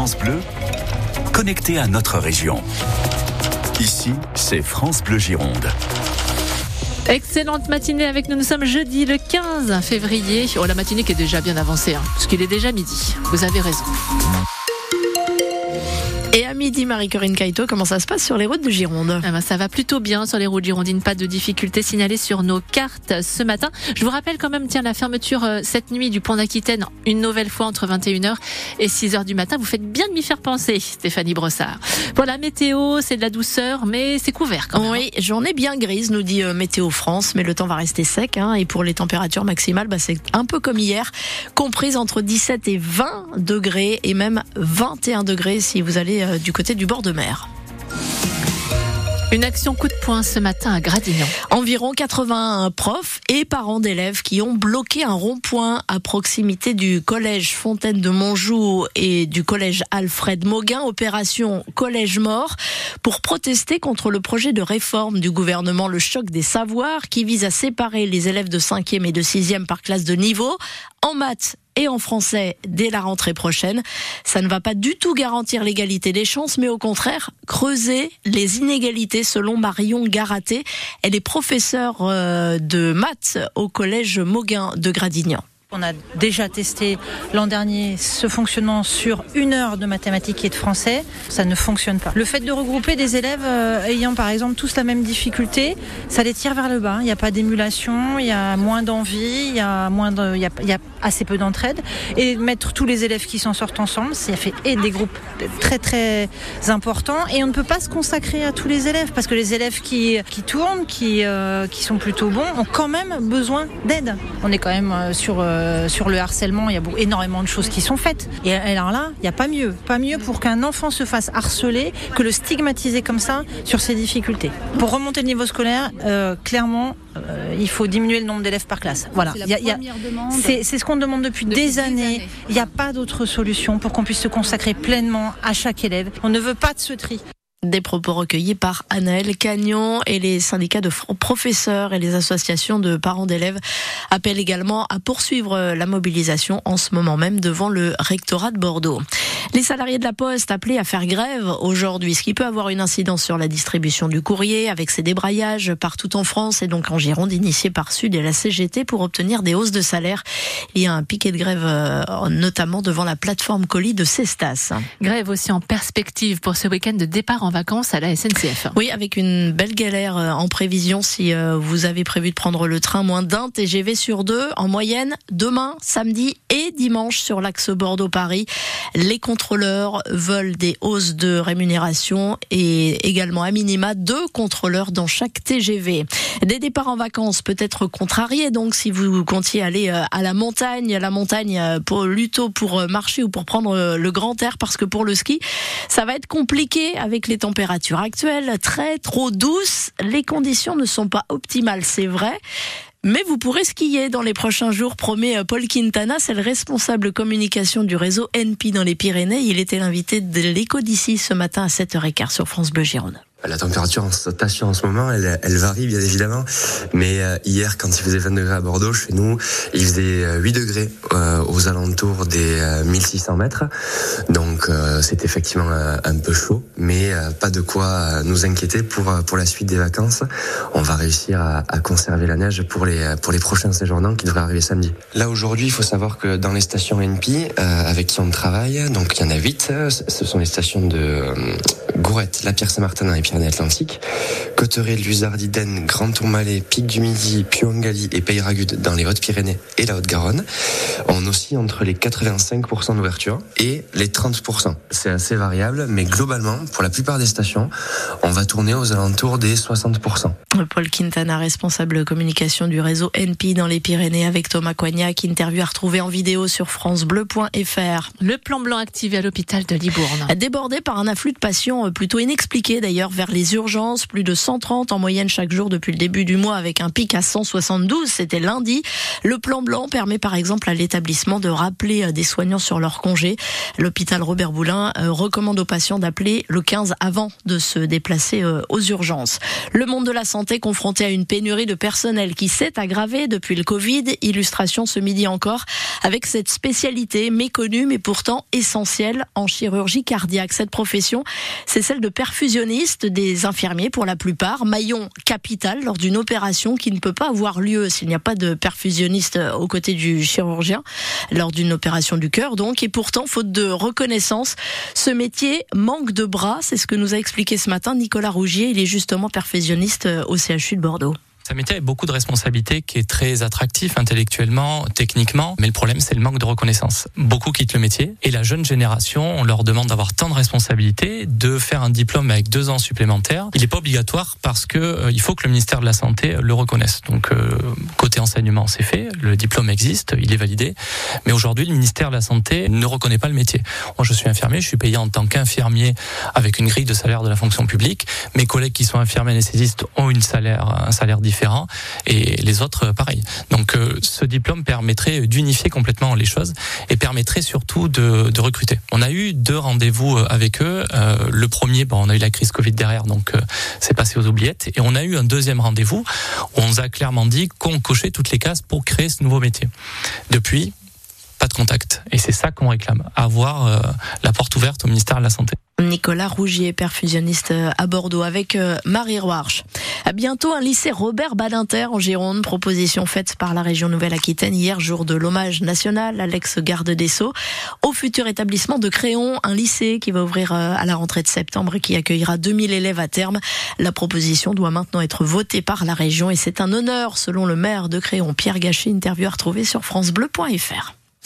France Bleu, connecté à notre région. Ici, c'est France Bleu Gironde. Excellente matinée avec nous. Nous sommes jeudi le 15 février. Oh, la matinée qui est déjà bien avancée, hein, parce qu'il est déjà midi. Vous avez raison. Et midi, Marie-Corinne Caïto, comment ça se passe sur les routes de Gironde? Ah ben, Ça va plutôt bien sur les routes girondines. Pas de difficultés signalées sur nos cartes ce matin. Je vous rappelle quand même, tiens, la fermeture euh, cette nuit du pont d'Aquitaine, une nouvelle fois entre 21h et 6h du matin. Vous faites bien de m'y faire penser, Stéphanie Brossard. Pour la météo, c'est de la douceur, mais c'est couvert quand même. Oui, journée bien grise, nous dit euh, Météo France, mais le temps va rester sec. Hein, et pour les températures maximales, bah, c'est un peu comme hier, comprise entre 17 et 20 degrés et même 21 degrés si vous allez euh, du côté du bord de mer. Une action coup de poing ce matin à Gradignan. Environ 80 profs et parents d'élèves qui ont bloqué un rond-point à proximité du collège Fontaine de Montjoux et du collège Alfred Mauguin, opération Collège Mort, pour protester contre le projet de réforme du gouvernement Le Choc des Savoirs qui vise à séparer les élèves de 5e et de 6e par classe de niveau en maths et en français dès la rentrée prochaine. Ça ne va pas du tout garantir l'égalité des chances, mais au contraire creuser les inégalités selon Marion Garaté. Elle est professeure euh, de maths au collège Mauguin de Gradignan. On a déjà testé l'an dernier ce fonctionnement sur une heure de mathématiques et de français. Ça ne fonctionne pas. Le fait de regrouper des élèves euh, ayant par exemple tous la même difficulté, ça les tire vers le bas. Il n'y a pas d'émulation, il y a moins d'envie, il y a moins assez peu d'entraide. Et mettre tous les élèves qui s'en sortent ensemble, ça fait des groupes très très importants. Et on ne peut pas se consacrer à tous les élèves parce que les élèves qui, tournent, qui, euh, qui sont plutôt bons, ont quand même besoin d'aide. On est quand même euh, sur sur le harcèlement, il y a énormément de choses qui sont faites. Et alors là, il n'y a pas mieux. Pas mieux pour qu'un enfant se fasse harceler que le stigmatiser comme ça sur ses difficultés. Pour remonter le niveau scolaire, euh, clairement, euh, il faut diminuer le nombre d'élèves par classe. Voilà. C'est ce qu'on demande depuis, des, années. Il n'y a pas d'autre solution pour qu'on puisse se consacrer pleinement à chaque élève. On ne veut pas de ce tri. Des propos recueillis par Anaël Cagnon et les syndicats de professeurs et les associations de parents d'élèves appellent également à poursuivre la mobilisation en ce moment même devant le rectorat de Bordeaux. Les salariés de la Poste appelés à faire grève aujourd'hui, ce qui peut avoir une incidence sur la distribution du courrier avec ses débrayages partout en France et donc en Gironde initié par Sud et la CGT pour obtenir des hausses de salaire. Il y a un piquet de grève euh, notamment devant la plateforme colis de Cestas. Grève aussi en perspective pour ce week-end de départ en vacances à la SNCF. Oui, avec une belle galère euh, en prévision si euh, vous avez prévu de prendre le train moins d'un TGV sur deux en moyenne demain, samedi et dimanche sur l'axe Bordeaux-Paris. Les contrôleurs veulent des hausses de rémunération et également à minima deux contrôleurs dans chaque TGV. Des départs en vacances peut être contrariés donc si vous comptiez aller euh, à la montagne, la montagne pour pour marcher ou pour prendre le grand air parce que pour le ski, ça va être compliqué avec les températures actuelles, très trop douces. Les conditions ne sont pas optimales, c'est vrai. Mais vous pourrez skier dans les prochains jours, promet euh, Paul Quintana, c'est le responsable communication du réseau NP dans les Pyrénées. Il était l'invité de l'écho d'ici ce matin à 7h15 sur France Bleu Gironde. La température en station en ce moment, elle, elle varie bien évidemment. Mais euh, hier, quand il faisait 20 degrés à Bordeaux, chez nous, il faisait 8 euh, degrés euh, aux alentours des 1600 mètres. Donc c'est effectivement un peu chaud, mais pas de quoi nous inquiéter pour pour la suite des vacances. On va réussir à, à conserver la neige pour les pour les prochains séjournants qui devraient arriver samedi. Là aujourd'hui, il faut savoir que dans les stations NP avec qui on travaille, donc il y en a 8, ce sont les stations de Gourette, La Pierre-Saint-Martin et Pyrénées-Atlantiques, Cotteret, Luzardiden, Grand Tourmalet, Pic du Midi, Puangali et Peyragudes dans les Hautes-Pyrénées et la Haute-Garonne. On aussi entre les 85% d'ouverture et les 30%. C'est assez variable, mais globalement, pour la plupart des stations, on va tourner aux alentours des 60%. Paul Quintana, responsable communication du réseau NP dans les Pyrénées avec Thomas Coignac, interview à retrouver en vidéo sur francebleu.fr. Le plan blanc activé à l'hôpital de Libourne. Débordé par un afflux de patients plutôt inexpliqué d'ailleurs vers les urgences, plus de 130 en moyenne chaque jour depuis le début du mois avec un pic à 172, c'était lundi. Le plan blanc permet par exemple à l'établissement de rappeler euh, des soignants sur leur congé. L'hôpital Robert Boulin euh, recommande aux patients d'appeler le 15 avant de se déplacer euh, aux urgences. Le monde de la santé confronté à une pénurie de personnel qui s'est aggravée depuis le Covid. Illustration ce midi encore avec cette spécialité méconnue mais pourtant essentielle en chirurgie cardiaque. Cette profession, c'est celle de perfusionniste des infirmiers pour la plupart, maillon capital lors d'une opération qui ne peut pas avoir lieu s'il n'y a pas de perfusionniste aux côtés du chirurgien. Lors d'une opération du cœur donc. Et pourtant faute de reconnaissance, ce métier manque de bras, c'est ce que nous a expliqué ce matin Nicolas Rougier, il est justement perfusionniste au CHU de Bordeaux. C'est un métier avec beaucoup de responsabilités qui est très attractif intellectuellement, techniquement, mais le problème c'est le manque de reconnaissance. Beaucoup quittent le métier et la jeune génération, on leur demande d'avoir tant de responsabilités, de faire un diplôme avec deux ans supplémentaires. Il n'est pas obligatoire parce que euh, il faut que le ministère de la Santé le reconnaisse. Donc euh, côté enseignement, c'est fait, le diplôme existe, il est validé, mais aujourd'hui le ministère de la Santé ne reconnaît pas le métier. Moi je suis infirmier, je suis payé en tant qu'infirmier avec une grille de salaire de la fonction publique. Mes collègues qui sont infirmiers anesthésistes ont un salaire différent et les autres pareil. Donc euh, ce diplôme permettrait d'unifier complètement les choses et permettrait surtout de, de recruter. On a eu deux rendez-vous euh, avec eux. Euh, le premier, bon, on a eu la crise Covid derrière, donc c'est passé aux oubliettes. Et on a eu un deuxième rendez-vous où on nous a clairement dit qu'on cochait toutes les cases pour créer ce nouveau métier. Depuis, pas de contact. Et c'est ça qu'on réclame, avoir la porte ouverte au ministère de la Santé. Nicolas Rougier, perfusionniste à Bordeaux, avec euh, Marie Roarch. À bientôt un lycée Robert Badinter en Gironde, proposition faite par la région Nouvelle-Aquitaine hier, jour de l'hommage national à l'ex-garde des Sceaux. Au futur établissement de Créon, un lycée qui va ouvrir euh, à la rentrée de septembre et qui accueillera 2000 élèves à terme. La proposition doit maintenant être votée par la région et c'est un honneur selon le maire de Créon, Pierre Gachet, interview à retrouver sur francebleu.fr.